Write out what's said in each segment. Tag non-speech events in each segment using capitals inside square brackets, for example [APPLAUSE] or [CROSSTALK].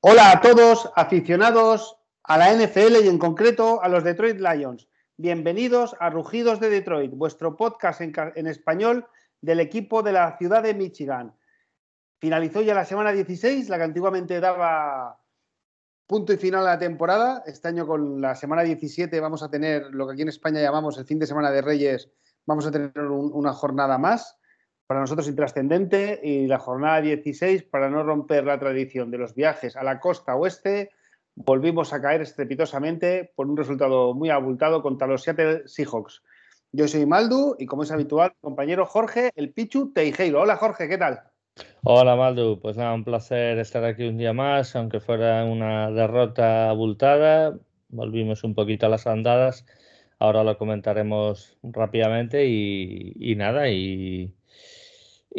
Hola a todos, aficionados a la NFL y en concreto a los Detroit Lions. Bienvenidos a Rugidos de Detroit, vuestro podcast en, español del equipo de la ciudad de Michigan. Finalizó ya la semana 16, la que antiguamente daba punto y final a la temporada. Este año con la semana 17 vamos a tener lo que aquí en España llamamos el fin de semana de Reyes, vamos a tener una jornada más para nosotros intrascendente y la jornada 16 para no romper la tradición de los viajes a la costa oeste. Volvimos a caer estrepitosamente por un resultado muy abultado contra los Seattle Seahawks. Yo soy Maldu y como es habitual, compañero Jorge, el Pichu Teijeiro. Hola Jorge, ¿qué tal? Hola Maldu, pues nada, un placer estar aquí un día más, aunque fuera una derrota abultada. Volvimos un poquito a las andadas, ahora lo comentaremos rápidamente y, y nada, y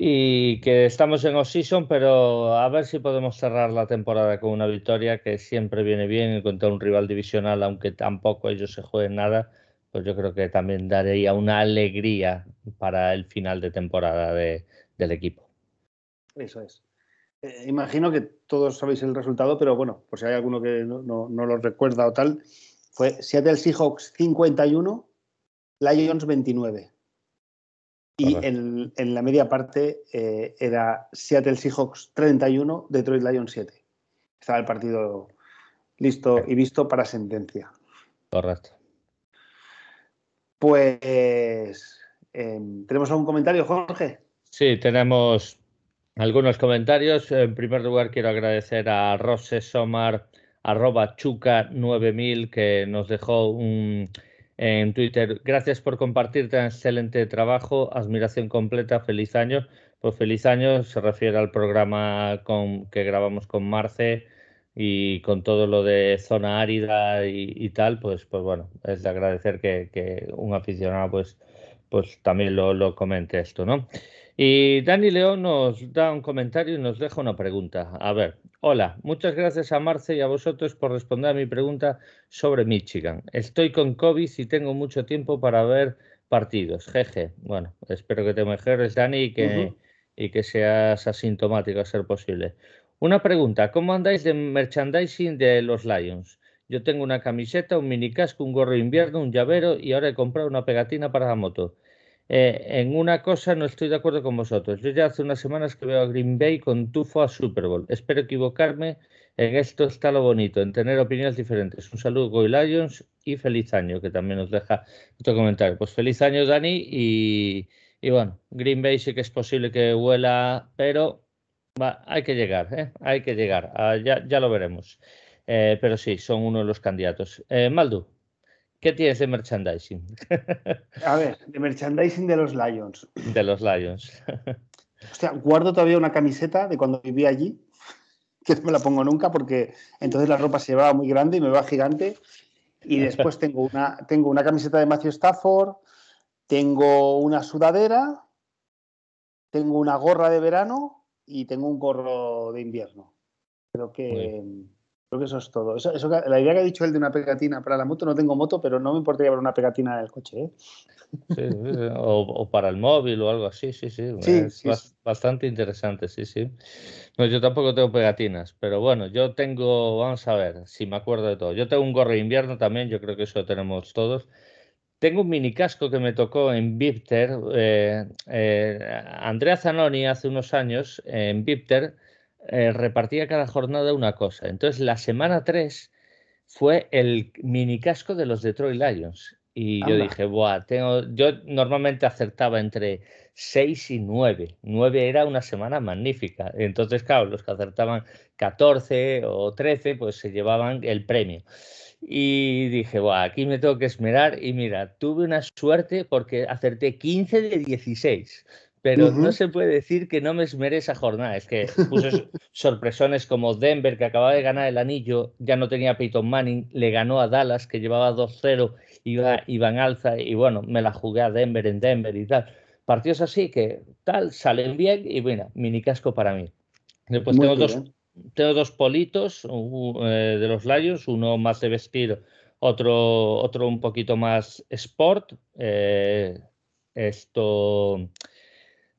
y que estamos en off-season, pero a ver si podemos cerrar la temporada con una victoria que siempre viene bien contra un rival divisional, aunque tampoco ellos se jueguen nada, pues yo creo que también daría una alegría para el final de temporada del equipo. Eso es. Eh, imagino que todos sabéis el resultado, pero bueno, por si hay alguno que no, no lo recuerda o tal, fue Seattle Seahawks 51, Lions 29. Y en, la media parte eh, era Seattle Seahawks 31, Detroit Lions 7. Estaba el partido listo y visto para sentencia. Correcto. Pues, em, ¿tenemos algún comentario, Jorge? Sí, tenemos algunos comentarios. En primer lugar, quiero agradecer a Rose Somar, arroba chuca 9000, que nos dejó un en Twitter. Gracias por compartir tan excelente trabajo. Admiración completa. Feliz año. Pues feliz año se refiere al programa con, que grabamos con Marce y con todo lo de zona árida y, tal, pues, pues bueno, es de agradecer que, un aficionado pues, pues también lo, lo comente esto, ¿no? Y Dani León nos da un comentario y nos deja una pregunta. A ver, hola, muchas gracias a Marce y a vosotros por responder a mi pregunta sobre Michigan. Estoy con COVID y tengo mucho tiempo para ver partidos. Jeje. Bueno, espero que te mejores, Dani, y que, y que seas asintomático a ser posible. Una pregunta, ¿cómo andáis de merchandising de los Lions? Yo tengo una camiseta, un mini casco, un gorro de invierno, un llavero y ahora he comprado una pegatina para la moto. Eh, en una cosa no estoy de acuerdo con vosotros. Yo ya hace unas semanas que veo a Green Bay con tufo a Super Bowl. Espero equivocarme. En esto está lo bonito, en tener opiniones diferentes. Un saludo, Goy Lions, y feliz año, que también nos deja otro comentario. Pues feliz año, Dani. Y, bueno, Green Bay sí que es posible que huela, pero hay que llegar, ¿eh? hay que llegar. Ah, ya, ya, lo veremos. Eh, pero sí, son uno de los candidatos. Maldu. ¿Qué tienes de merchandising? [LAUGHS] A ver, de merchandising de los Lions. De los Lions. [LAUGHS] Hostia, guardo todavía una camiseta de cuando vivía allí, que no me la pongo nunca porque entonces la ropa se llevaba muy grande y me va gigante. Y [LAUGHS] después tengo una, tengo una camiseta de Matthew Stafford, tengo una sudadera, tengo una gorra de verano y tengo un gorro de invierno. Creo que, Creo que eso es todo. Eso, la idea que ha dicho él de una pegatina para la moto, no tengo moto, pero no me importa llevar una pegatina en el coche. ¿eh? Sí, o, para el móvil o algo así, sí, sí. es bastante interesante, sí, sí. No, yo tampoco tengo pegatinas, pero bueno, yo tengo, vamos a ver, si me acuerdo de todo. Yo tengo un gorro de invierno también, yo creo que eso lo tenemos todos. Tengo un mini casco que me tocó en Vipter. Eh, eh, Andrea Zanoni hace unos años en Vipter eh, repartía cada jornada una cosa. Entonces, la semana 3 fue el mini casco de los Detroit Lions. Y yo dije, Buah, tengo... yo normalmente acertaba entre 6 y 9. 9 era una semana magnífica. Entonces, claro, los que acertaban 14 o 13, pues se llevaban el premio. Y dije, Buah, aquí me tengo que esmerar. Y mira, tuve una suerte porque acerté 15 de 16 pero no se puede decir que no me esmeré esa jornada. Es que puse [LAUGHS] sorpresones como Denver, que acababa de ganar el anillo, ya no tenía Peyton Manning, le ganó a Dallas, que llevaba 2-0, iba, iba en alza, y bueno, me la jugué a Denver en Denver y tal. Partidos así que tal, salen bien y bueno, mini casco para mí. Después tengo dos, tengo dos politos eh, de los Lions, uno más de vestir, otro, otro un poquito más sport. Eh, esto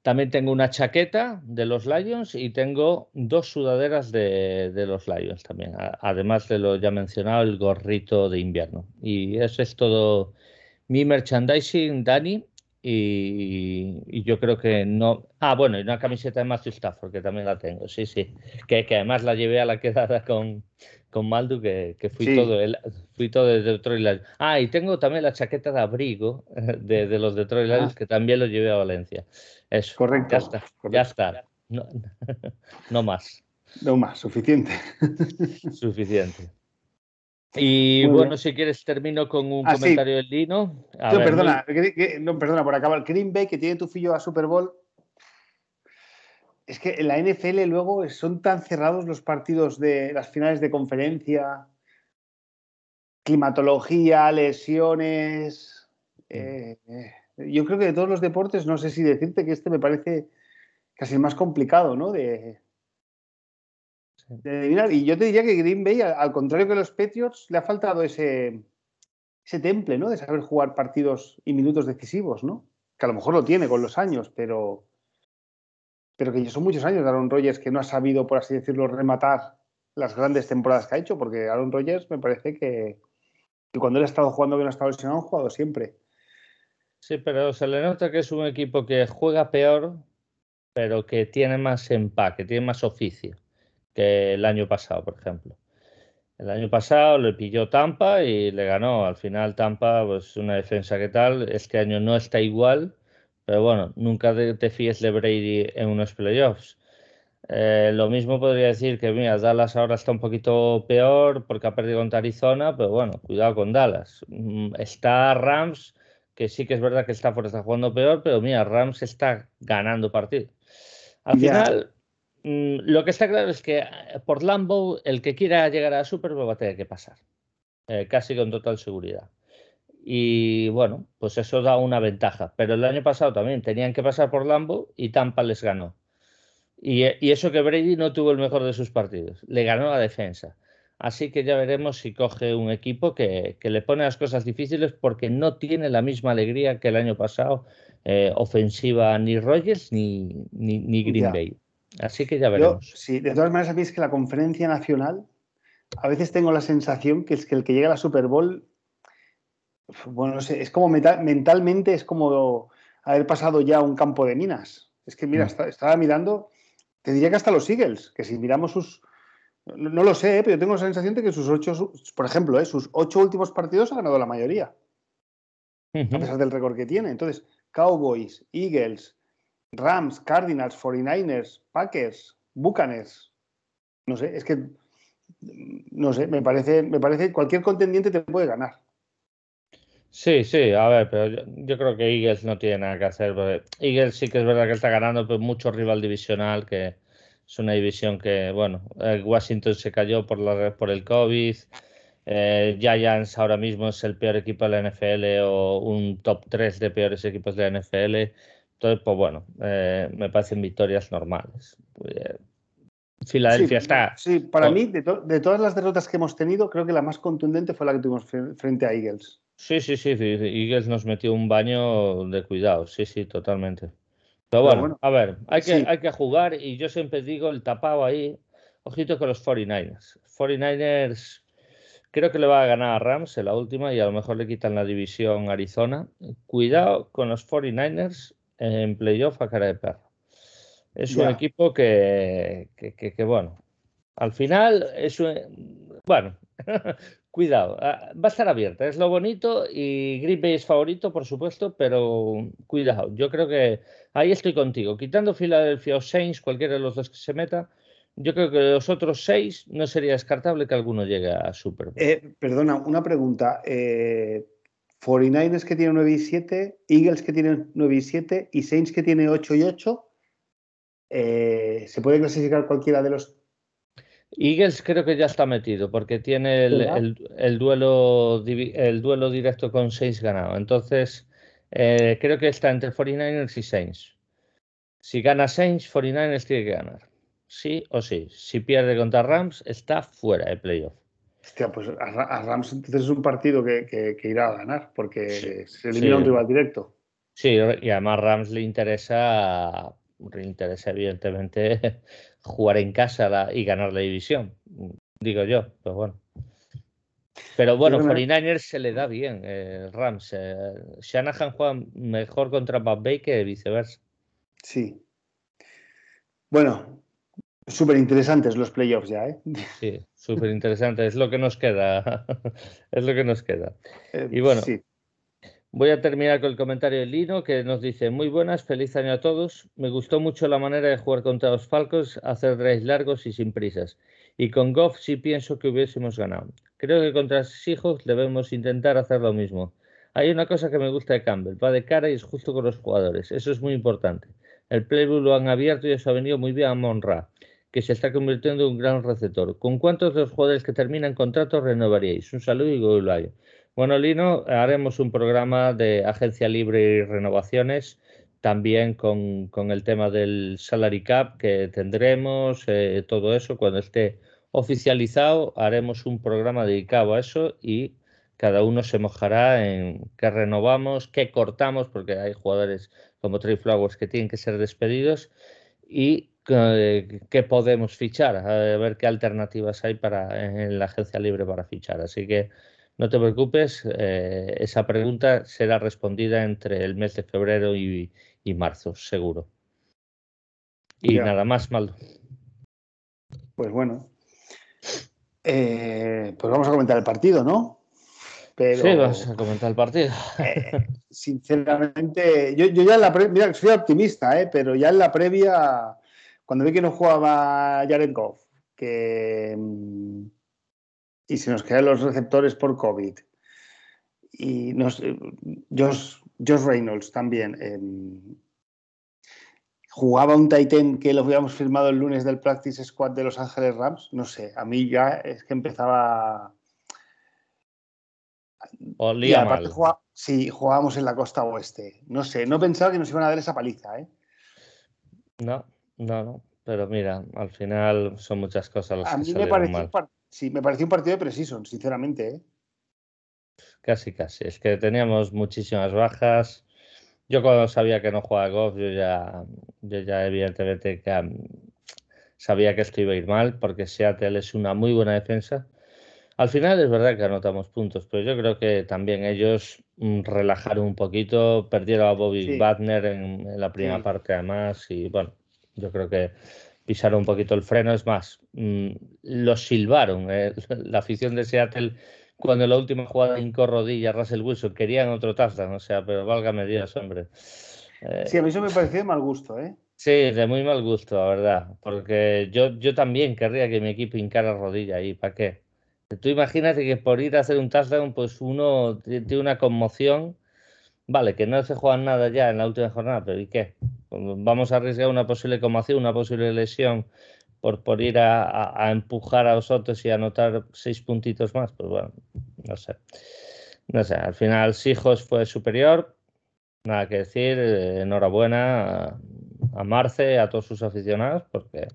También tengo una chaqueta de los Lions y tengo dos sudaderas de, los Lions también, además de lo ya mencionado, el gorrito de invierno. Y eso es todo mi merchandising, Dani. Y, yo creo que no. Ah, bueno, y una camiseta de Matthew Stafford, que también la tengo, sí, sí. Que, que además la llevé a la quedada con, con Maldu, que, fui, todo el, fui todo de Detroit Lions. Ah, y tengo también la chaqueta de abrigo de, de los Detroit Lions, ah. que también lo llevé a Valencia. Eso. Correcto. Ya está. Ya está. No, [LAUGHS] no más. No más, suficiente. [LAUGHS] Suficiente. Y bueno, si quieres termino con un ah, comentario del Lino. no, perdona, no, perdona, por acabar. Green Bay, que tiene tu fillo a Super Bowl. Es que en la NFL luego son tan cerrados los partidos de las finales de conferencia, climatología, lesiones. Eh, yo creo que de todos los deportes, no sé si decirte que este me parece casi el más complicado, ¿no? De, y yo te diría que Green Bay, al, contrario que los Patriots, le ha faltado ese, ese temple, ¿no? De saber jugar partidos y minutos decisivos, ¿no? Que a lo mejor lo tiene con los años, pero, pero que ya son muchos años de Aaron Rodgers que no ha sabido, por así decirlo, rematar las grandes temporadas que ha hecho, porque Aaron Rodgers me parece que, cuando él ha estado jugando no ha estado lesionado, ha jugado siempre. Sí, pero se le nota que es un equipo que juega peor, pero que tiene más empaque, tiene más oficio que el año pasado, por ejemplo. El año pasado le pilló Tampa y le ganó. Al final Tampa, pues una defensa que tal. Este año no está igual, pero bueno, nunca te fíes de Brady en unos playoffs. Eh, lo mismo podría decir que, mira, Dallas ahora está un poquito peor porque ha perdido contra Arizona, pero bueno, cuidado con Dallas. Mm, está Rams, que sí que es verdad que está, está jugando peor, pero mira, Rams está ganando partidos. Al final, Mm, lo que está claro es que eh, por Lambo, el que quiera llegar a Super Bowl va a tener que pasar, eh, casi con total seguridad. Y bueno, pues eso da una ventaja. Pero el año pasado también tenían que pasar por Lambo y Tampa les ganó. Y, eh, eso que Brady no tuvo el mejor de sus partidos, le ganó la defensa. Así que ya veremos si coge un equipo que, le pone las cosas difíciles porque no tiene la misma alegría que el año pasado ofensiva ni Rogers ni, ni, Green Bay. Así que ya veremos. sí, de todas maneras, a mí es que la conferencia nacional, a veces tengo la sensación que es que el que llega a la Super Bowl, bueno, no sé, es como mentalmente es como haber pasado ya un campo de minas. Es que, mira, mm. estaba mirando, te diría que hasta los Eagles, que si miramos sus. No, lo sé, ¿eh? pero yo tengo la sensación de que sus ocho, por ejemplo, ¿eh? sus ocho últimos partidos ha ganado la mayoría. A pesar del récord que tiene. Entonces, Cowboys, Eagles, Rams, Cardinals, 49ers, Packers, Buccaneers. No sé, es que no sé, me parece, me parece cualquier contendiente te puede ganar. Sí, sí, a ver, pero yo, creo que Eagles no tiene nada que hacer. Eagles sí que es verdad que está ganando, pero mucho rival divisional, que es una división que, bueno, eh, Washington se cayó por, la, por el COVID. Eh, Giants ahora mismo es el peor equipo de la NFL o un top 3 de peores equipos de la NFL. Entonces, pues bueno, eh, me parecen victorias normales. Eh, Filadelfia está. Sí, para mí, de, todas las derrotas que hemos tenido, creo que la más contundente fue la que tuvimos frente a Eagles. Sí, sí, sí, Eagles nos metió un baño de cuidado, sí, sí, totalmente. Pero bueno, a ver, hay que, hay que jugar y yo siempre digo el tapado ahí, ojito con los 49ers. 49ers creo que le va a ganar a Rams en la última y a lo mejor le quitan la división Arizona. Cuidado con los 49ers en playoff a cara de perro. Es un equipo que, que, bueno, al final es un, bueno, [LAUGHS] cuidado, ah, va a estar abierta, es lo bonito y Green Bay es favorito, por supuesto, pero cuidado, yo creo que ahí estoy contigo. Quitando Philadelphia o Saints, cualquiera de los dos que se meta, yo creo que de los otros seis no sería descartable que alguno llegue a Super Bowl. Eh, perdona, una pregunta. Eh, 49ers que tiene 9 y 7, Eagles que tiene 9 y 7 y Saints que tiene 8 y 8. Eh, ¿Se puede clasificar cualquiera de los? Eagles creo que ya está metido porque tiene el, duelo, el duelo directo con Saints ganado. Entonces, eh, creo que está entre 49ers y Saints. Si gana Saints, 49ers tiene que ganar. Sí o sí. Si pierde contra Rams, está fuera de playoff. Hostia, pues a, Rams entonces es un partido que, irá a ganar, porque se elimina un rival directo. Sí, y además Rams le interesa, le interesa evidentemente jugar en casa y ganar la división, digo yo, pues bueno. Pero bueno, 49ers se le da bien, eh, Rams. Eh, Shanahan juega mejor contra Bay que viceversa. Sí. Bueno, súper interesantes los playoffs ya, ¿eh? Sí, súper interesante. es lo que nos queda. [LAUGHS] es lo que nos queda. Eh, y bueno, sí. Voy a terminar con el comentario de Lino que nos dice, muy buenas, feliz año a todos. Me gustó mucho la manera de jugar contra los Falcons, hacer drives largos y sin prisas. Y con Goff sí pienso que hubiésemos ganado. Creo que contra Seahawks debemos intentar hacer lo mismo. Hay una cosa que me gusta de Campbell, va de cara y es justo con los jugadores. Eso es muy importante. El playbook lo han abierto y eso ha venido muy bien a Monra, que se está convirtiendo en un gran receptor. ¿Con cuántos de los jugadores que terminan contratos renovaríais? Un saludo y Golayo. Bueno, Lino, haremos un programa de agencia libre y renovaciones, también con, el tema del salary cap que tendremos, eh, todo eso, cuando esté oficializado, haremos un programa dedicado a eso y cada uno se mojará en qué renovamos, qué cortamos, porque hay jugadores como Trey Flowers que tienen que ser despedidos y eh, qué podemos fichar, a ver qué alternativas hay para en la agencia libre para fichar. Así que no te preocupes, eh, esa pregunta será respondida entre el mes de febrero y, marzo, seguro. Y nada más, Maldo. Pues bueno. Eh, pues vamos a comentar el partido, ¿no? Pero, sí, vamos a comentar el partido. [LAUGHS] Eh, sinceramente, yo, ya en la previa, mira, soy optimista, pero ya en la previa, cuando vi que no jugaba Jared Goff, que mm, y se nos quedan los receptores por COVID. Y nos, eh, Josh, Reynolds también. jugaba un Titan que lo habíamos firmado el lunes del Practice Squad de Los Ángeles Rams. No sé, a mí ya es que empezaba. Olía mal. sí, jugábamos en la costa oeste. No sé, no pensaba que nos iban a dar esa paliza, ¿eh? No, no, no. Pero mira, al final son muchas cosas las a mí me pareció Sí, me pareció un partido de precision, sinceramente. ¿eh? Casi, casi. Es que teníamos muchísimas bajas. Yo cuando sabía que no jugaba golf, yo ya, yo ya evidentemente sabía que esto iba a ir mal, porque Seattle es una muy buena defensa. Al final es verdad que anotamos puntos, pero yo creo que también ellos mm, relajaron un poquito, perdieron a Bobby Wagner en, la primera parte además, y bueno, yo creo que pisaron un poquito el freno. Es más, mm, los silbaron. Eh, [LAUGHS] la afición de Seattle, cuando en la última jugada hincó rodilla Russell Wilson, querían otro touchdown, o sea, pero válgame Dios, hombre. Eh, sí, a mí eso me pareció de mal gusto, ¿eh? Sí, de muy mal gusto, la verdad. Porque yo, yo también querría que mi equipo hincara rodilla ahí. ¿Para qué? Tú imagínate que por ir a hacer un touchdown, pues uno tiene una conmoción. Vale, que no se juega nada ya en la última jornada, pero ¿y qué? Vamos a arriesgar una posible conmoción, una posible lesión por, por ir a, empujar a los otros y anotar seis puntitos más, pues bueno, no sé. No sé, al final Sijos fue superior, nada que decir, eh, enhorabuena a, Marce, a todos sus aficionados, porque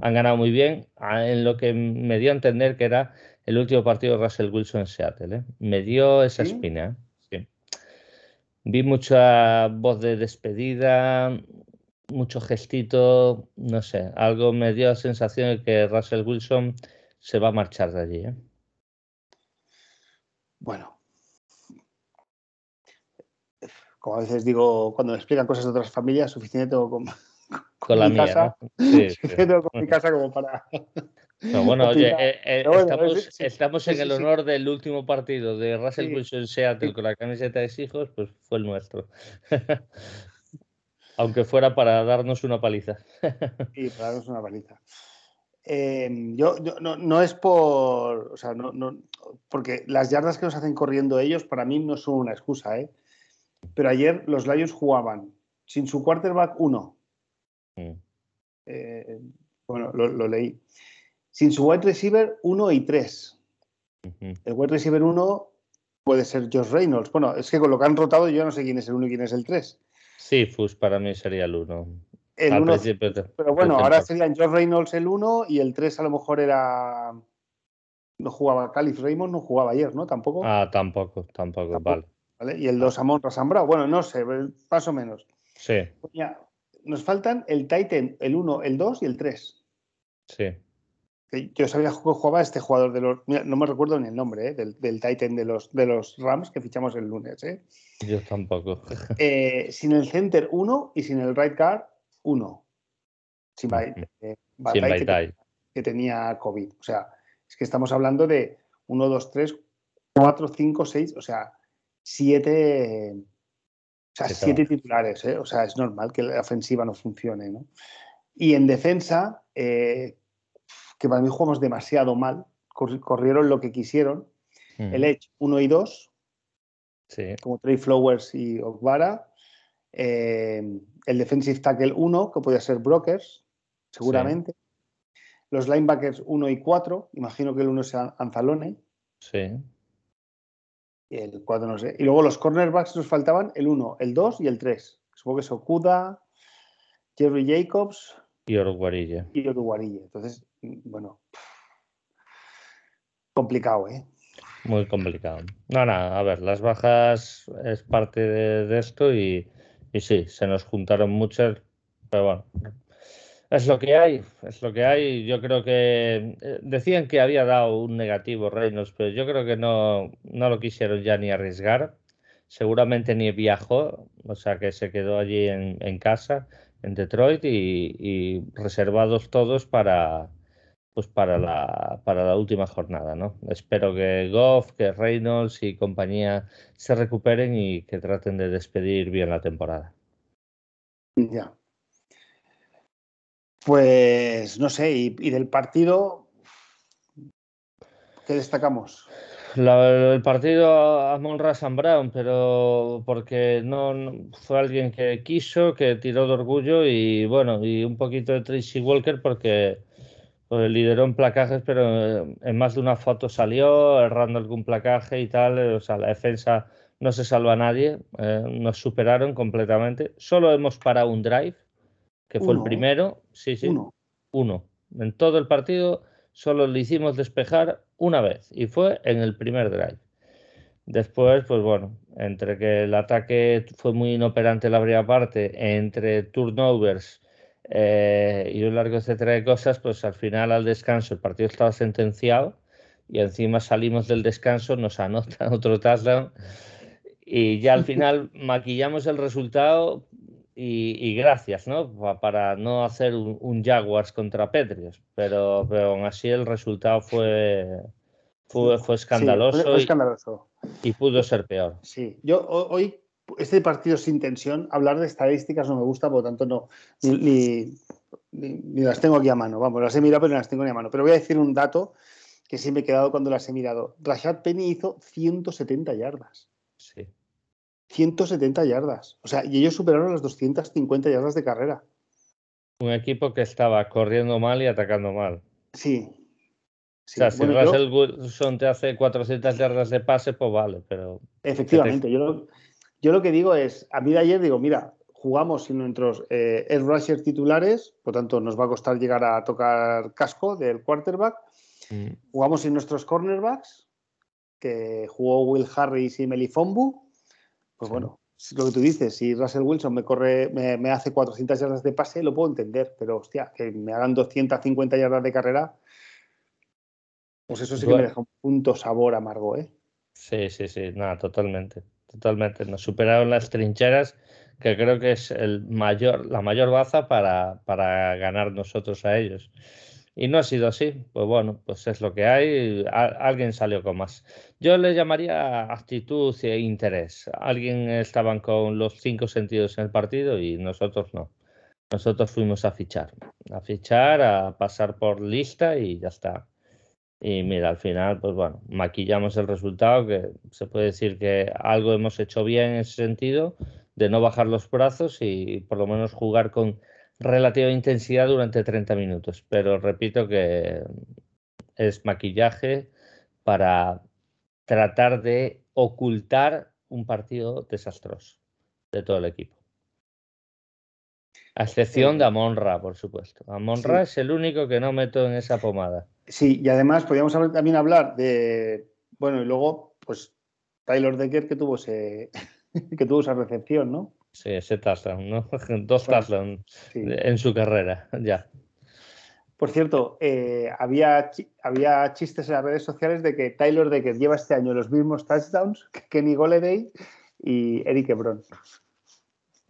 han ganado muy bien, en lo que me dio a entender que era el último partido de Russell Wilson en Seattle. ¿eh? Me dio esa espina. ¿eh? Vi mucha voz de despedida, mucho gestito, no sé, algo me dio la sensación de que Russell Wilson se va a marchar de allí. ¿eh? Bueno, como a veces digo, cuando me explican cosas de otras familias, suficiente tengo con, [LAUGHS] con, la mi casa, suficiente con mi casa como para... bueno, oye, eh, eh, estamos, en el honor del último partido de Russell Wilson Seattle con la camiseta de hijos, pues fue el nuestro. [LAUGHS] Aunque fuera para darnos una paliza. [LAUGHS] Sí, para darnos una paliza. Em, yo, no, es por. O sea, no, porque las yardas que nos hacen corriendo ellos para mí no son una excusa, ¿eh? Pero ayer los Lions jugaban sin su quarterback uno. Mm. Eh, bueno, lo, leí. Sin su wide receiver 1 y 3. El wide receiver 1 puede ser Josh Reynolds. Bueno, es que con lo que han rotado yo no sé quién es el 1 y quién es el 3. Sí, Fus para mí sería el 1. El 1. Pero bueno, ahora serían George Reynolds el 1 y el 3 a lo mejor era. No jugaba Calif Raymond, no jugaba ayer, ¿no? Tampoco. Ah, tampoco, tampoco, vale. ¿vale? Y el 2 Amon Rasambrao. Bueno, no sé, más o menos. Sí. nos faltan el Titan, el 1, el 2 y el 3. Sí. Yo sabía que jugaba este jugador de los. no me recuerdo ni el nombre, ¿eh? del, del, Titan de los, de los Rams que fichamos el lunes. ¿eh? Yo tampoco. [LAUGHS] Eh, sin el center 1 y sin el right guard 1. Sin, eh, que, que, tenía COVID. O sea, es que estamos hablando de 1, 2, 3, 4, 5, 6, o sea, 7. O sea, siete titulares, ¿eh? o sea, es normal que la ofensiva no funcione, ¿no? Y en defensa, eh, que para mí jugamos demasiado mal, corrieron lo que quisieron. El Edge 1 y 2, como Trey Flowers y Ogbara. Eh, el Defensive Tackle 1, que podía ser Brokers, seguramente. Los linebackers 1 y 4, imagino que el 1 sea Anzalone. Sí. Y el 4 no sé. Y luego los cornerbacks nos faltaban el 1, el 2 y el 3. Supongo que es Okuda, Jerry Jacobs. Y Oruguarilla. Y Oruguarilla. Entonces, bueno, complicado, ¿eh? Muy complicado. No, nada, a ver, las bajas es parte de, esto y, y, sí, se nos juntaron muchas, pero bueno, es lo que hay, es lo que hay. Yo creo que eh, decían que había dado un negativo Reynolds, pero yo creo que no, no lo quisieron ya ni arriesgar. Seguramente ni viajó, o sea que se quedó allí en, casa, en Detroit, y reservados todos para, pues para la, para la última jornada, ¿no? Espero que Goff, que Reynolds y compañía se recuperen y que traten de despedir bien la temporada. Ya. Pues no sé, y, del partido, ¿qué destacamos? el partido a Monra San Brown, pero porque no, fue alguien que quiso, que tiró de orgullo y bueno, y un poquito de Tracy Walker porque pues lideró en placajes, pero eh, en más de una foto salió errando algún placaje y tal. Eh, o sea, la defensa no se salva a nadie. Eh, nos superaron completamente. Solo hemos parado un drive, que fue el primero. Sí, sí. Uno. Uno. En todo el partido solo le hicimos despejar una vez y fue en el primer drive. Después, pues bueno, entre que el ataque fue muy inoperante la primera parte, entre turnovers, eh, y un largo etcétera de cosas, pues al final al descanso el partido estaba sentenciado y encima salimos del descanso, nos anotan [LAUGHS] otro touchdown y ya al final [LAUGHS] maquillamos el resultado y, gracias, ¿no? Para no hacer un, Jaguars contra Petrios, pero, pero aún así el resultado fue, fue, fue escandaloso, escandaloso. Y, y, pudo ser peor. Sí, yo hoy este partido sin tensión, hablar de estadísticas no me gusta, por lo tanto no, ni, las tengo aquí a mano. Vamos, las he mirado, pero no las tengo ni a mano. Pero voy a decir un dato que sí me he quedado cuando las he mirado. Rashad Penny hizo 170 yardas. Sí. 170 yardas. O sea, y ellos superaron las 250 yardas de carrera. Un equipo que estaba corriendo mal y atacando mal. Sí. O sea, si Russell Wilson te hace 400 yardas de pase, pues vale, pero... Efectivamente, yo yo lo que digo es, a mí de ayer digo, mira, jugamos sin nuestros eh, rushers titulares, por tanto nos va a costar llegar a tocar casco del quarterback. Mm. Jugamos sin nuestros cornerbacks, que jugó Will Harris y Melifombu. Pues bueno, lo que tú dices, si Russell Wilson me corre, me, hace 400 yardas de pase, lo puedo entender, pero hostia, que me hagan 250 yardas de carrera, pues eso sí que me deja un punto sabor amargo, ¿eh? Sí, sí, sí, nada, totalmente totalmente. Nos superaron las trincheras, que creo que es el mayor, la mayor baza para, para ganar nosotros a ellos. Y no ha sido así. Pues bueno, pues es lo que hay. alguien salió con más. Yo le llamaría actitud e interés. Alguien estaban con los cinco sentidos en el partido y nosotros no. Nosotros fuimos a fichar. A fichar, a pasar por lista y ya está. Y mira, al final, pues bueno, maquillamos el resultado, que se puede decir que algo hemos hecho bien en ese sentido, de no bajar los brazos y por lo menos jugar con relativa intensidad durante 30 minutos. Pero repito que es maquillaje para tratar de ocultar un partido desastroso de todo el equipo. A excepción de Amonra, por supuesto. Amonra es el único que no meto en esa pomada. Sí, y además podríamos también hablar de, bueno, y luego, pues Tyler Decker que tuvo ese [LAUGHS] que tuvo esa recepción, ¿no? Sí, ese touchdown, ¿no? [LAUGHS] Dos touchdowns en su carrera, [LAUGHS] ya. Por cierto, eh, había, había chistes en las redes sociales de que Tyler Decker lleva este año los mismos touchdowns que Kenny Golladay y Eric Ebron.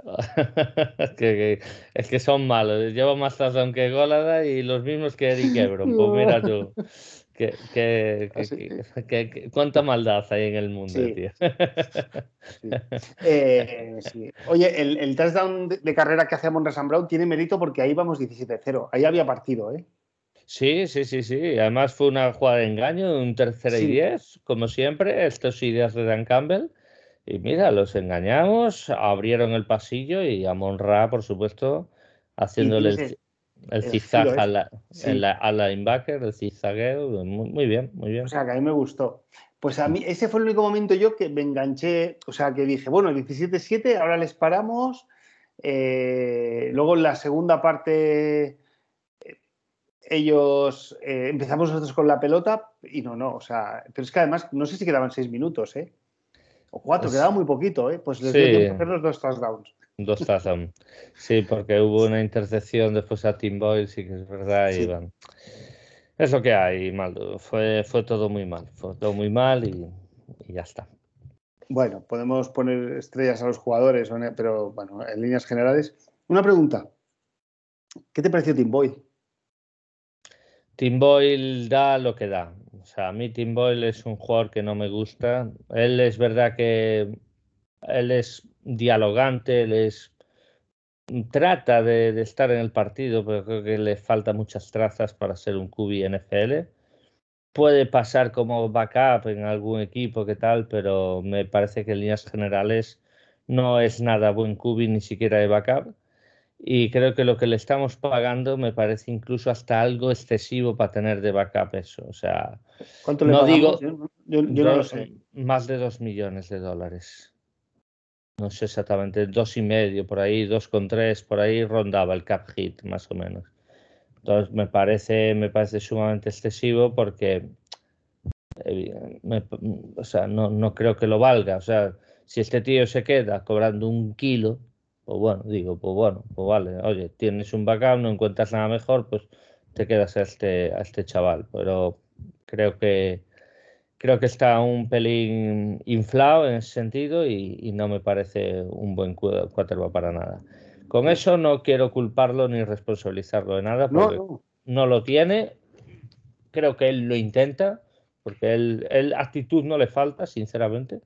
[LAUGHS] es que son malos. Lleva más touchdowns que Golada y los mismos que Eric Ebron. Pues mira [LAUGHS] tú. Que, cuánta maldad hay en el mundo, tío. Eh, Oye, el, touchdown de, carrera que hace Monresan Brown tiene mérito porque ahí vamos 17-0. Ahí había partido, ¿eh? Sí, sí, sí, sí. Además fue una jugada de engaño, un tercero y diez, como siempre. Estos ideas de Dan Campbell. Y mira, los engañamos, abrieron el pasillo y a Monra, por supuesto, haciéndole el, el zigzag a la, linebacker, el zigzagueo, muy, bien, muy bien. O sea, que a mí me gustó. Pues a mí, ese fue el único momento yo que me enganché, o sea, que dije, bueno, 17-7, ahora les paramos. Eh, luego en la segunda parte, eh, ellos eh, empezamos nosotros con la pelota y no, no, o sea, pero es que además, no sé si quedaban seis minutos, ¿eh? O cuatro, pues quedaba muy poquito, ¿eh? Pues les dio tiempo hacer los dos touchdowns. Dos touchdowns. Sí, porque hubo una intercepción después a Tim Boyle, sí que es verdad. Es lo que hay, Maldo. Fue, fue todo muy mal. Fue todo muy mal y, ya está. Bueno, podemos poner estrellas a los jugadores, pero bueno, en líneas generales. Una pregunta. ¿Qué te pareció Tim Boyle? Tim Boyle da lo que da. O sea, a mí Tim Boyle es un jugador que no me gusta. Él es verdad que él es dialogante, les trata de, estar en el partido, pero creo que le falta muchas trazas para ser un QB NFL. Puede pasar como backup en algún equipo, que tal, pero me parece que en líneas generales no es nada buen QB ni siquiera de backup. Y creo que lo que le estamos pagando me parece incluso hasta algo excesivo para tener de backup eso. O sea, ¿cuánto le no digo yo, no lo sé. Más de dos millones de dólares no sé exactamente, dos y medio por ahí, dos con tres por ahí rondaba el cap hit más o menos. Entonces me parece, me parece sumamente excesivo porque eh, o sea, no, no, creo que lo valga. O sea, si este tío se queda cobrando un kilo, pues bueno, digo, pues bueno, pues vale, oye, tienes un backup, no encuentras nada mejor, pues te quedas a este, a este chaval. Pero creo que creo que está un pelín inflado en ese sentido y, no me parece un buen quarterback para nada. Con eso no quiero culparlo ni responsabilizarlo de nada porque no, lo tiene. Creo que él lo intenta porque él, actitud no le falta, sinceramente,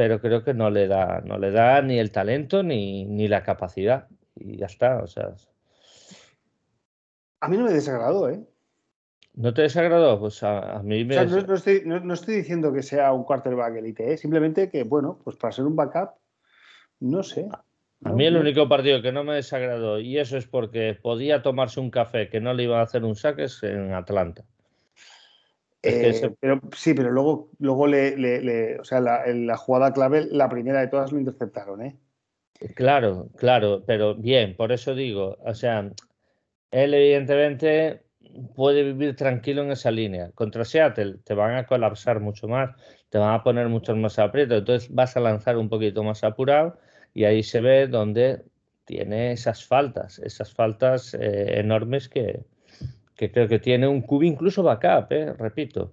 pero creo que no le da, no le da ni el talento ni, ni la capacidad y ya está. O sea, a mí no me desagradó, ¿eh? ¿No te desagradó? Pues a, mí me. no, estoy, diciendo que sea un quarterback elite, ¿eh? simplemente que, bueno, pues para ser un backup, no sé. A mí el único partido que no me desagradó, y eso es porque podía tomarse un café que no le iba a hacer un saque, es en Atlanta. Eh, pero, sí, pero luego, luego le, o sea, la, la, jugada clave, la primera de todas lo interceptaron, ¿eh? Claro, claro, pero bien, por eso digo, o sea, él evidentemente puede vivir tranquilo en esa línea. Contra Seattle te van a colapsar mucho más, te van a poner mucho más aprieto, entonces vas a lanzar un poquito más apurado y ahí se ve donde tiene esas faltas, esas faltas eh, enormes que, que, creo que tiene un cubo incluso backup, eh, repito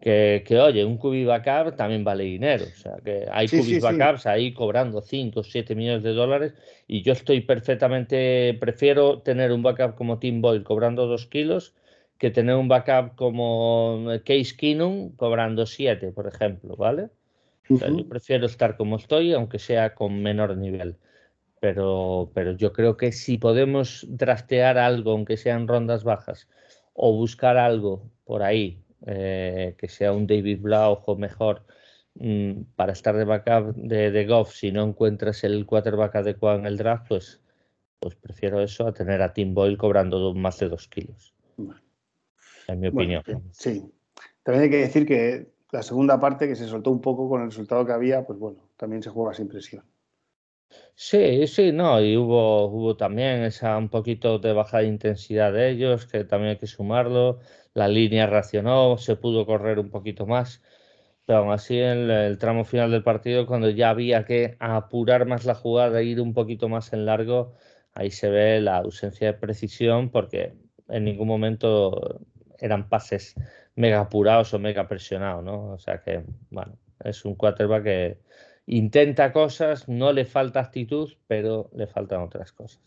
que, oye, un QB backup también vale dinero. O sea, que hay sí, backups ahí cobrando 5 o 7 millones de dólares y yo estoy perfectamente, prefiero tener un backup como Tim Boyle cobrando 2 kilos que tener un backup como Case Keenum cobrando 7, por ejemplo, ¿vale? yo prefiero estar como estoy, aunque sea con menor nivel. Pero, pero yo creo que si podemos trastear algo, aunque sean rondas bajas, o buscar algo por ahí eh, que sea un David Blau o mejor mm, para estar de backup de, de, Goff, si no encuentras el quarterback adecuado en el draft, pues, pues prefiero eso a tener a Tim Boyle cobrando más de dos kilos. En mi opinión. Sí. También hay que decir que la segunda parte, que se soltó un poco con el resultado que había, pues bueno, también se juega sin presión. Sí, sí, no, y hubo, hubo también esa un poquito de baja de intensidad de ellos, que también hay que sumarlo la línea reaccionó, se pudo correr un poquito más. Pero aún así, en el, tramo final del partido, cuando ya había que apurar más la jugada, ir un poquito más en largo, ahí se ve la ausencia de precisión porque en ningún momento eran pases mega apurados o mega presionados, ¿no? O sea que, bueno, es un quarterback que intenta cosas, no le falta actitud, pero le faltan otras cosas.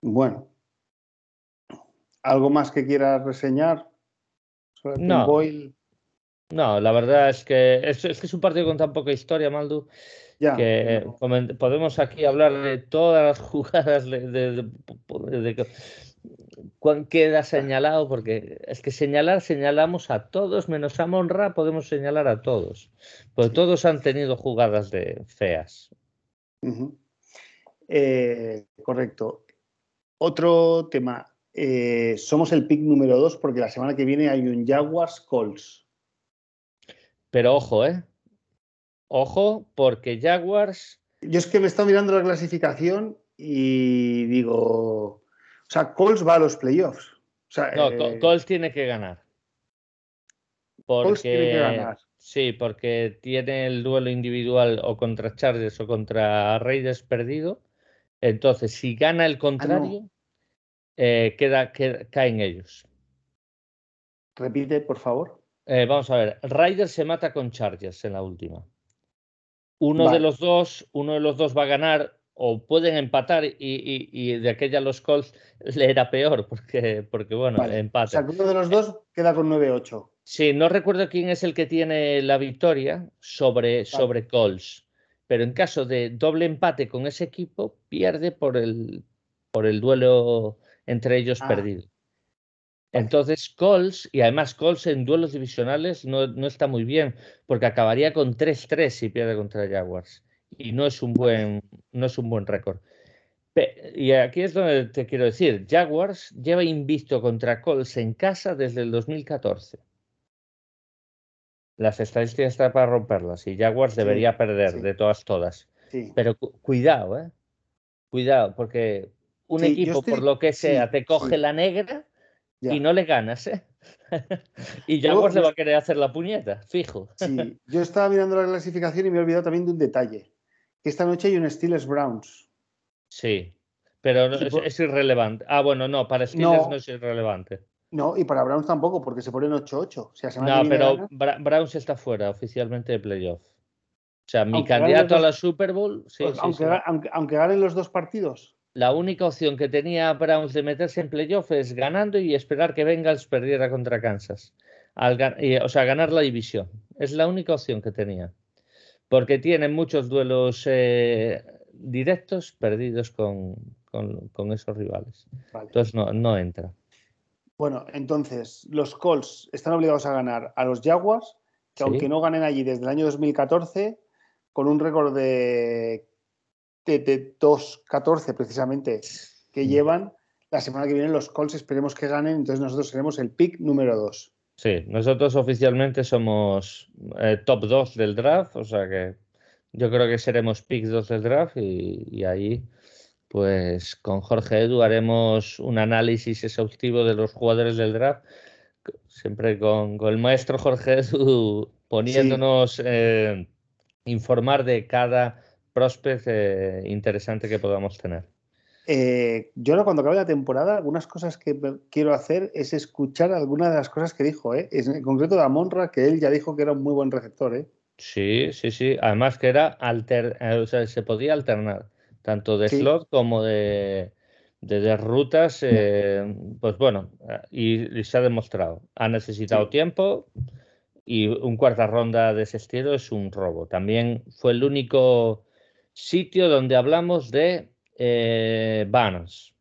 Bueno, ¿algo más que quieras reseñar? no. No, la verdad es que es, que es un partido con tan poca historia, Maldu, que podemos aquí hablar de todas las [LAUGHS] jugadas de, de, queda señalado, porque es que señalar, señalamos a todos, menos a Monra, podemos señalar a todos. Pues todos han tenido jugadas de feas. Eh, correcto. Otro tema. Eh, somos el pick número dos porque la semana que viene hay un Jaguars Colts. Pero ojo, ¿eh? Ojo, porque Jaguars. Yo es que me he estado mirando la clasificación y digo. O sea, Colts va a los playoffs. no, eh, Colts tiene que ganar. Colts tiene que ganar. Sí, porque tiene el duelo individual o contra Chargers o contra Raiders perdido. Entonces, si gana el contrario, eh, queda, caen ellos. Repite, por favor. Eh, vamos a ver. Raiders se mata con Chargers en la última. Uno de los dos, uno de los dos va a ganar o pueden empatar y, de aquella los Colts [LAUGHS] le era peor porque, porque bueno, empate. O sea, uno de los dos queda con 9-8. Sí, no recuerdo quién es el que tiene la victoria sobre, sobre Colts, pero en caso de doble empate con ese equipo, pierde por el, por el duelo entre ellos ah. perdido. Entonces, Colts, y además Colts en duelos divisionales no, no está muy bien, porque acabaría con 3-3 si pierde contra Jaguars y no es un buen, no es un buen récord. Y aquí es donde te quiero decir, Jaguars lleva invisto contra Colts en casa desde el 2014. Las estadísticas están para romperlas y Jaguars debería perder de todas, todas. Pero cuidado, ¿eh? Cuidado, porque un equipo, por lo que sea, te coge la negra y no le ganas, ¿eh? [LAUGHS] y Jaguars le va a querer hacer la puñeta, fijo. Sí, [LAUGHS] yo estaba mirando la clasificación y me he olvidado también de un detalle esta noche hay un Steelers Browns. Sí, pero es, irrelevante. Ah, bueno, no, para Steelers no, es irrelevante. No, y para Browns tampoco, porque se ponen 8-8. no, pero Browns está fuera oficialmente de playoff. O sea, mi candidato a la Super Bowl. Sí, pues aunque, ganen los dos partidos. La única opción que tenía Browns de meterse en playoff es ganando y esperar que Bengals perdiera contra Kansas. o sea, ganar la división. Es la única opción que tenía porque tienen muchos duelos eh, directos perdidos con, esos rivales. Entonces no, no entra. Bueno, entonces los Colts están obligados a ganar a los Jaguars, que aunque no ganen allí desde el año 2014, con un récord de, de, 2-14 precisamente que llevan, la semana que viene los Colts esperemos que ganen, entonces nosotros seremos el pick número 2. Sí, nosotros oficialmente somos eh, top 2 del draft, o sea que yo creo que seremos pick 2 del draft y, ahí, pues con Jorge Edu haremos un análisis exhaustivo de los jugadores del draft, siempre con, el maestro Jorge Edu [LAUGHS] poniéndonos eh, informar de cada prospect eh, interesante que podamos tener. Eh, yo ahora cuando acabe la temporada, algunas cosas que quiero hacer es escuchar algunas de las cosas que dijo, ¿eh? en concreto de Amonra, que él ya dijo que era un muy buen receptor. ¿eh? Sí, sí, sí. Además que era alter, eh, o sea, se podía alternar, tanto de slot como de, de, rutas. pues bueno, y, se ha demostrado. Ha necesitado tiempo y un cuarta ronda de ese estilo es un robo. También fue el único sitio donde hablamos de eh, Barnes.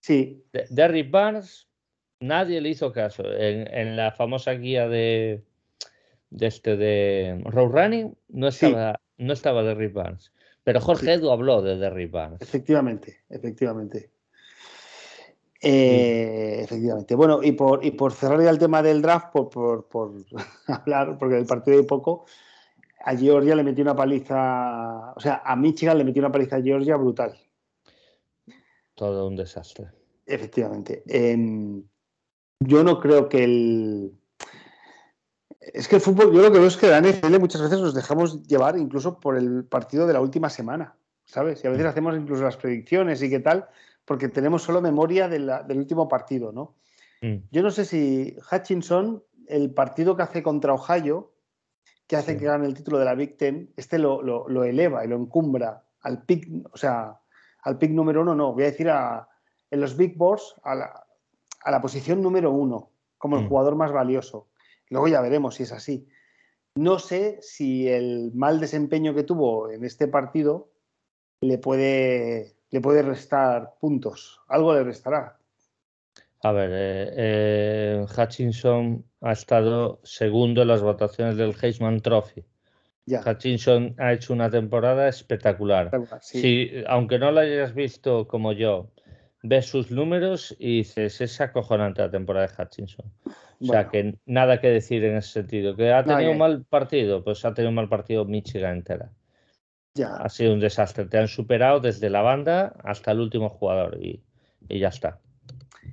Sí. Derrick Barnes, nadie le hizo caso. En, la famosa guía de, de este de Road Running no estaba, no estaba Derrick Barnes. Pero Jorge Edu habló de Derrick Barnes. Efectivamente, efectivamente. Eh, efectivamente. Bueno, y por, y por cerrar ya el tema del draft, por, por, por [LAUGHS] hablar, porque el partido de poco, a Georgia le metió una paliza, o sea, a Michigan le metió una paliza a Georgia brutal. Todo un desastre. Efectivamente. Em, yo no creo que el. Es que el fútbol, yo lo que veo es que la NFL muchas veces nos dejamos llevar incluso por el partido de la última semana, ¿sabes? Y a veces mm. hacemos incluso las predicciones y qué tal, porque tenemos solo memoria del último partido, ¿no? Mm. Yo no sé si Hutchinson, el partido que hace contra Ohio, que hace que gane el título de la Big Ten, este lo, eleva y lo encumbra al pick, o sea, al pick número uno, no, voy a decir a, en los Big Boards a la, posición número uno, como el mm. jugador más valioso. Luego ya veremos si es así. No sé si el mal desempeño que tuvo en este partido le puede, le puede restar puntos. Algo le restará. A ver, eh, eh, Hutchinson ha estado segundo en las votaciones del Heisman Trophy. Hutchinson ha hecho una temporada espectacular. Si, aunque no la hayas visto como yo, ves sus números y dices, es acojonante la temporada de Hutchinson. O sea, que nada que decir en ese sentido. ¿Que ha tenido un mal partido? Pues ha tenido un mal partido Michigan entera. Ya. Ha sido un desastre. Te han superado desde la banda hasta el último jugador y ya está.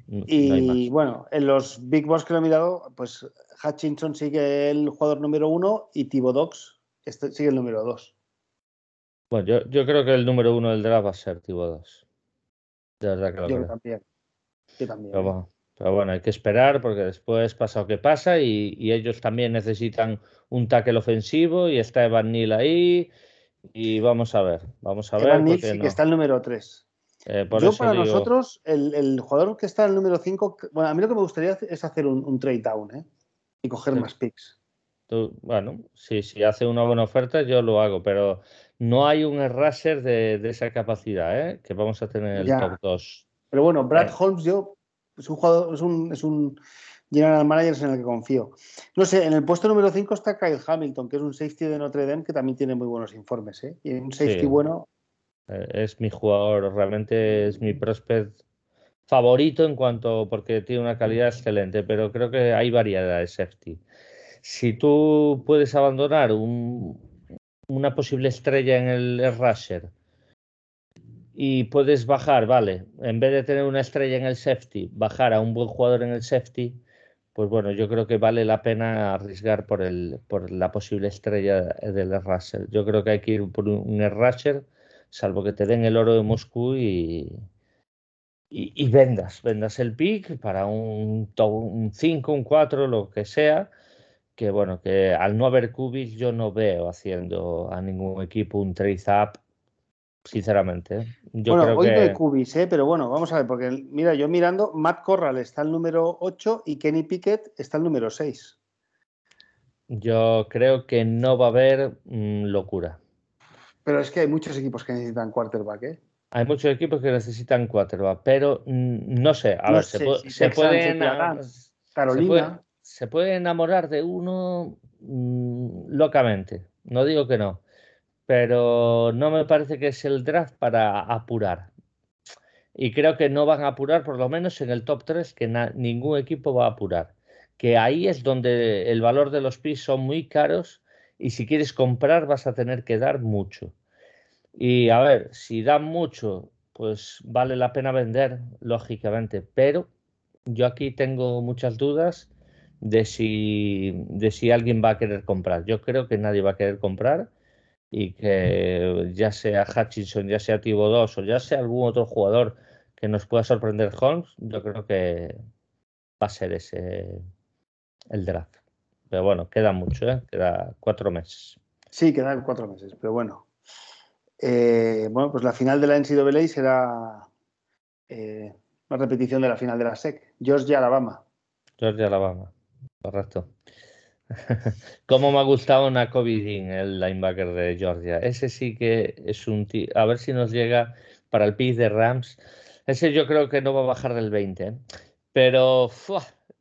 Y bueno, en los Big Boss que lo he mirado, pues Hutchinson sigue el jugador número uno y Thibodeaux este sigue el número dos. Bueno, yo, yo, creo que el número uno del draft va a ser Thibodeaux. De verdad que lo yo también. Yo también. Pero, bueno, hay que esperar porque después pasa lo que pasa y, y ellos también necesitan un tackle ofensivo y está Evan Neal ahí y vamos a ver, vamos a Evan ver. Neal sí que está el número 3. Eh, Yo para nosotros, el, jugador que está en el número 5, bueno, a mí lo que me gustaría es hacer un, trade down ¿eh? y coger más picks. Bueno, sí, si hace una buena oferta yo lo hago, pero no hay un raser de, esa capacidad ¿eh? que vamos a tener el top 2. Pero bueno, Brad Holmes yo es un jugador, es un, es un general manager en el que confío. No sé, en el puesto número 5 está Kyle Hamilton, que es un safety de Notre Dame que también tiene muy buenos informes. ¿eh? Y un safety bueno eh, es mi jugador, realmente es mi prospect favorito en cuanto, porque tiene una calidad excelente, pero creo que hay variedad de safety. Si tú puedes abandonar una posible estrella en el rusher y puedes bajar, vale, en vez de tener una estrella en el safety, bajar a un buen jugador en el safety, pues bueno, yo creo que vale la pena arriesgar por, el, por la posible estrella del rusher. Yo creo que hay que ir por un rusher salvo que te den el oro de Moscú y, y, vendas, vendas el pick para un 5, un 4, lo que sea, que bueno, que al no haber cubis yo no veo haciendo a ningún equipo un trade up, sinceramente. Yo bueno, hoy no hay cubis, ¿eh? pero bueno, vamos a ver, porque mira, yo mirando, Matt Corral está el número 8 y Kenny Pickett está el número 6. Yo creo que no va a haber mm, locura. Pero es que hay muchos equipos que necesitan quarterback, ¿eh? Hay muchos equipos que necesitan quarterback, pero mm, no sé, a ver, se, puede, Carolina. Se puede, enamorar de uno mm, locamente, no digo que no, pero no me parece que es el draft para apurar. Y creo que no van a apurar, por lo menos en el top 3, que ningún equipo va a apurar. Que ahí es donde el valor de los PIS son muy caros y si quieres comprar vas a tener que dar mucho. Y a ver, si dan mucho, pues vale la pena vender, lógicamente, pero yo aquí tengo muchas dudas de si, de si alguien va a querer comprar. Yo creo que nadie va a querer comprar y que ya sea Hutchinson, ya sea 2 o ya sea algún otro jugador que nos pueda sorprender Holmes, yo creo que va a ser ese el draft. Pero bueno, queda mucho, ¿eh? Queda cuatro meses. Sí, quedan cuatro meses, pero bueno. Eh, bueno, pues la final de la NCAA será eh, una repetición de la final de la SEC. Georgia, Alabama. Correcto. [LAUGHS] Cómo me ha gustado Dean, el linebacker de Georgia. Ese sí que es un tío. A ver si nos llega para el pick de Rams. Ese yo creo que no va a bajar del 20. ¿eh? Pero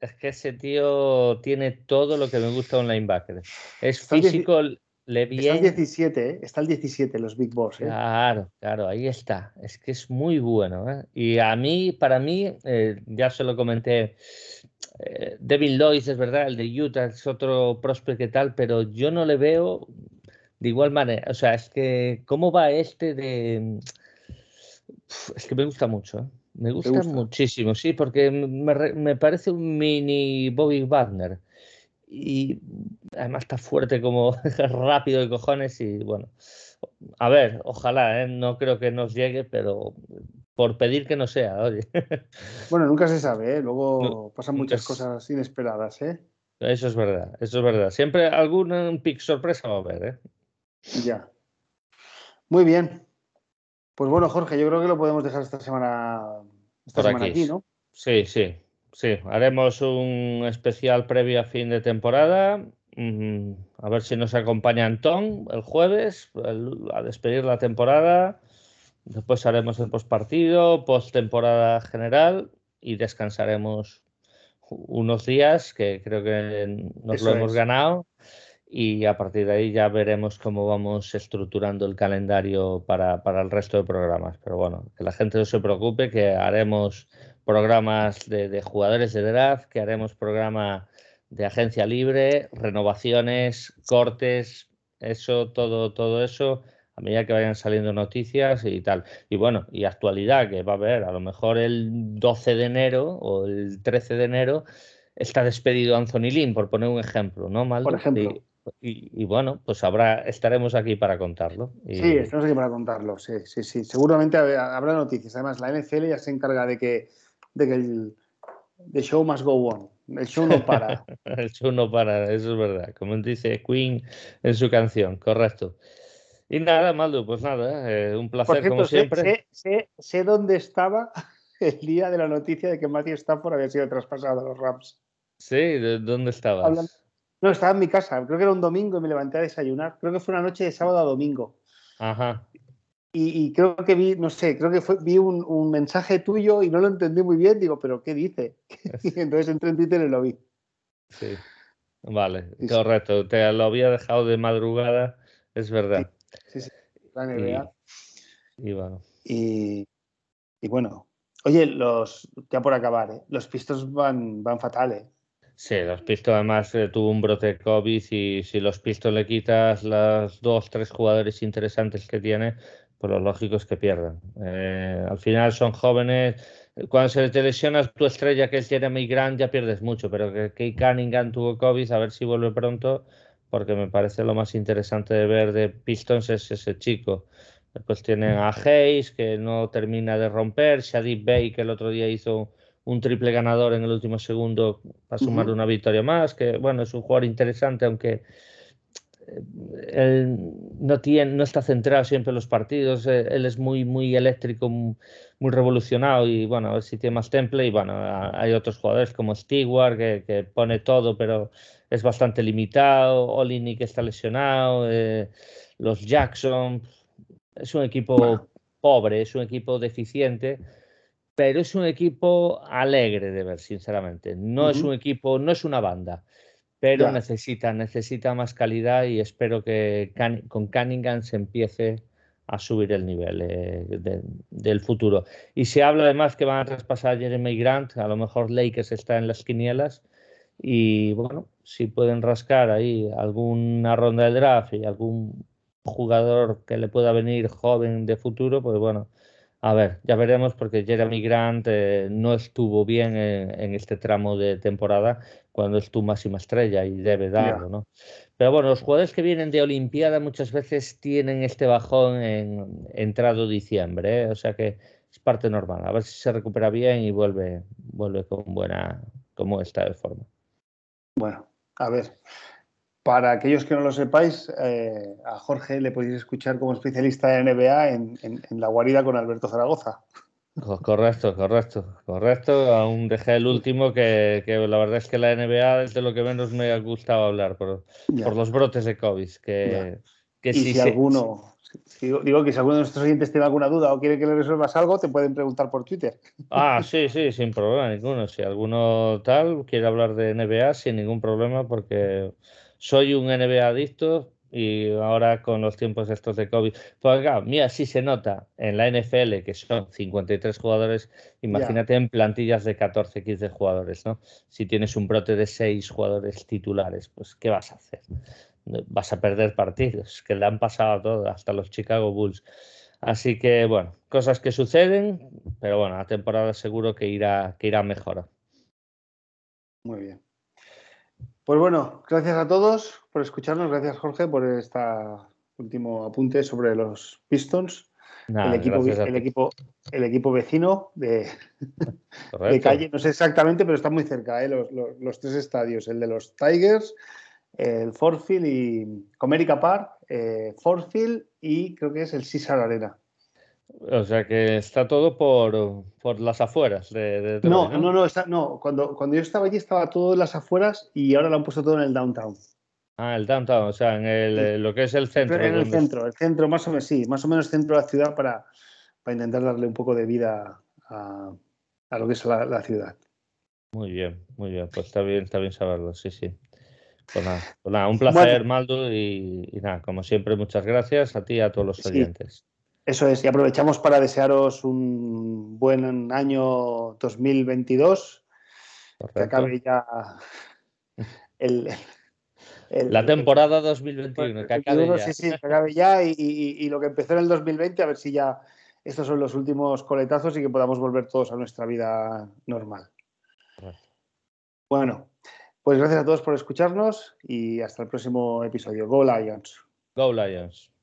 es que ese tío tiene todo lo que me gusta un linebacker. Es físico, le bien. Está el 17, ¿eh? Está el 17, los Big Boss. ¿eh? Claro, claro, ahí está. Es que es muy bueno. ¿eh? Y a mí, para mí, ya se lo comenté, Devin Lloyd es verdad, el de Utah es otro prospect que tal, pero yo no le veo de igual manera. O sea, es que, ¿cómo va este de.? Es que me gusta mucho. Me gusta, muchísimo, sí, porque me, parece un mini Bobby Wagner. y además está fuerte como [LAUGHS] rápido de cojones y bueno, a ver, ojalá, ¿eh? no creo que nos llegue, pero por pedir que no sea, oye. [LAUGHS] Bueno, nunca se sabe, ¿eh? luego pasan muchas cosas inesperadas, ¿eh? Eso es verdad, eso es verdad. Siempre algún pick sorpresa va a haber, ¿eh? Ya. Muy bien. Pues bueno, Jorge, yo creo que lo podemos dejar esta semana, esta semana aquí. ¿no? Sí, sí, sí. Haremos un especial previo a fin de temporada. A ver si nos acompaña Antón el jueves a despedir la temporada. Después haremos el postpartido, postemporada general y descansaremos unos días que creo que nos lo hemos ganado y a partir de ahí ya veremos cómo vamos estructurando el calendario para, el resto de programas. Pero bueno, que la gente no se preocupe, que haremos programas de, de jugadores de draft, que haremos programa de agencia libre, renovaciones, cortes, eso, todo, todo eso a medida que vayan saliendo noticias y tal. Y bueno, y actualidad que va a haber, a lo mejor el 12 de enero o el 13 de enero está despedido Anthony Lynn, por poner un ejemplo, ¿no, Maldo? Por ejemplo. Y, bueno, pues habrá, estaremos aquí para contarlo. Sí, estaremos aquí para contarlo, sí, sí, sí. Seguramente habrá noticias. Además, la NFL ya se encarga de que, de que el show must go on. El show no para. [LAUGHS] el show no para, eso es verdad. Como dice Queen en su canción, correcto. Y nada, Maldo, pues nada, eh, un placer como siempre. Sé, dónde estaba [LAUGHS] el día de la noticia de que Matthew Stafford había sido traspasado a los Rams. Sí, ¿dónde estabas? No, estaba en mi casa, creo que era un domingo y me levanté a desayunar. Creo que fue una noche de sábado a domingo. Ajá. Y, creo que vi, no sé, creo que fue, vi un, mensaje tuyo y no lo entendí muy bien. Digo, ¿pero qué dice? [LAUGHS] y entonces entré en Twitter y lo vi. Sí. Vale, correcto. Te lo había dejado de madrugada, es verdad. Sí, sí, la NBA. Y, bueno. Y, bueno, oye, los, ya por acabar, ¿eh? los pistos van, van fatal, ¿eh? Sí, los pistos además eh, tuvo un brote de COVID y si los pistos le quitas los dos, tres jugadores interesantes que tiene, pues lo lógico es que pierdan. Eh, al final son jóvenes. Cuando se te lesiona tu estrella, que es Jeremy Grant, ya pierdes mucho, pero que Kate Cunningham tuvo COVID, a ver si vuelve pronto, porque me parece lo más interesante de ver de Pistons es ese chico. Después tienen a Hayes, que no termina de romper, Shadid Bay, que el otro día hizo un triple ganador en el último segundo para sumar una victoria más, que bueno, es un jugador interesante, aunque él no, tiene, no está centrado siempre en los partidos, eh, él es muy, muy eléctrico, muy revolucionado y bueno, a ver si tiene más temple y bueno, hay otros jugadores como Stewart que, pone todo, pero es bastante limitado, Olini que está lesionado, eh, los Jackson, es un equipo pobre, es un equipo deficiente pero es un equipo alegre de ver, sinceramente. No es un equipo, no es una banda, pero necesita, necesita más calidad y espero que con Cunningham se empiece a subir el nivel eh, del futuro. Y se habla además que van a traspasar a Jeremy Grant, a lo mejor Lakers está en las quinielas y bueno, si pueden rascar ahí alguna ronda de draft y algún jugador que le pueda venir joven de futuro, pues bueno, a ver, ya veremos porque Jeremy Grant eh, no estuvo bien en, este tramo de temporada cuando es tu máxima estrella y debe darlo, ¿no? Pero bueno, los jugadores que vienen de Olimpiada muchas veces tienen este bajón en entrado diciembre, ¿eh? o sea que es parte normal. A ver si se recupera bien y vuelve, vuelve con buena, como está de forma. Bueno, a ver. Para aquellos que no lo sepáis, eh, a Jorge le podéis escuchar como especialista de NBA en, La Guarida con Alberto Zaragoza. Correcto, correcto, correcto. Aún dejé el último que, la verdad es que la NBA es de lo que menos me ha gustado hablar por, los brotes de COVID. Que, y si alguno, digo, que si alguno de nuestros oyentes tiene alguna duda o quiere que le resuelvas algo, te pueden preguntar por Twitter. Ah, [LAUGHS] sí, sí, sin problema ninguno. Si alguno tal quiere hablar de NBA, sin ningún problema, porque soy un NBA adicto y ahora con los tiempos estos de COVID. Pues claro, mira, sí se nota en la NFL que son 53 jugadores, imagínate en plantillas de 14, 15 jugadores, ¿no? Si tienes un brote de 6 jugadores titulares, pues ¿qué vas a hacer? Vas a perder partidos, que le han pasado a todos, hasta los Chicago Bulls. Así que, bueno, cosas que suceden, pero bueno, la temporada seguro que irá, que irá mejor. Muy bien. Pues bueno, gracias a todos por escucharnos. Gracias, Jorge, por este último apunte sobre los Pistons. el, equipo, el, equipo, el, equipo, vecino de, de, calle, no sé exactamente, pero está muy cerca, ¿eh? los, los, tres estadios, el de los Tigers, el Forfield y Comerica Park, eh, Forfield y creo que es el César Arena. O sea que está todo por, por las afueras de, no, no, no, está, no. Cuando, cuando yo estaba allí estaba todo en las afueras y ahora lo han puesto todo en el downtown. Ah, el downtown, o sea, en el, lo que es el centro. En el centro, el centro, más o menos, sí, más o menos centro de la ciudad para, para intentar darle un poco de vida a, a lo que es la, la, ciudad. Muy bien, muy bien, pues está bien, está bien saberlo, sí, sí. Pues nada, pues nada un placer, Maldo, y, y, nada, como siempre, muchas gracias a ti y a todos los oyentes. Eso es, y aprovechamos para desearos un buen año 2022, que acabe ya el, la temporada 2021, que acabe ya. Sí, sí, que acabe ya y, lo que empezó en el 2020, a ver si ya estos son los últimos coletazos y que podamos volver todos a nuestra vida normal. Bueno, pues gracias a todos por escucharnos y hasta el próximo episodio. Go Lions. Go Lions.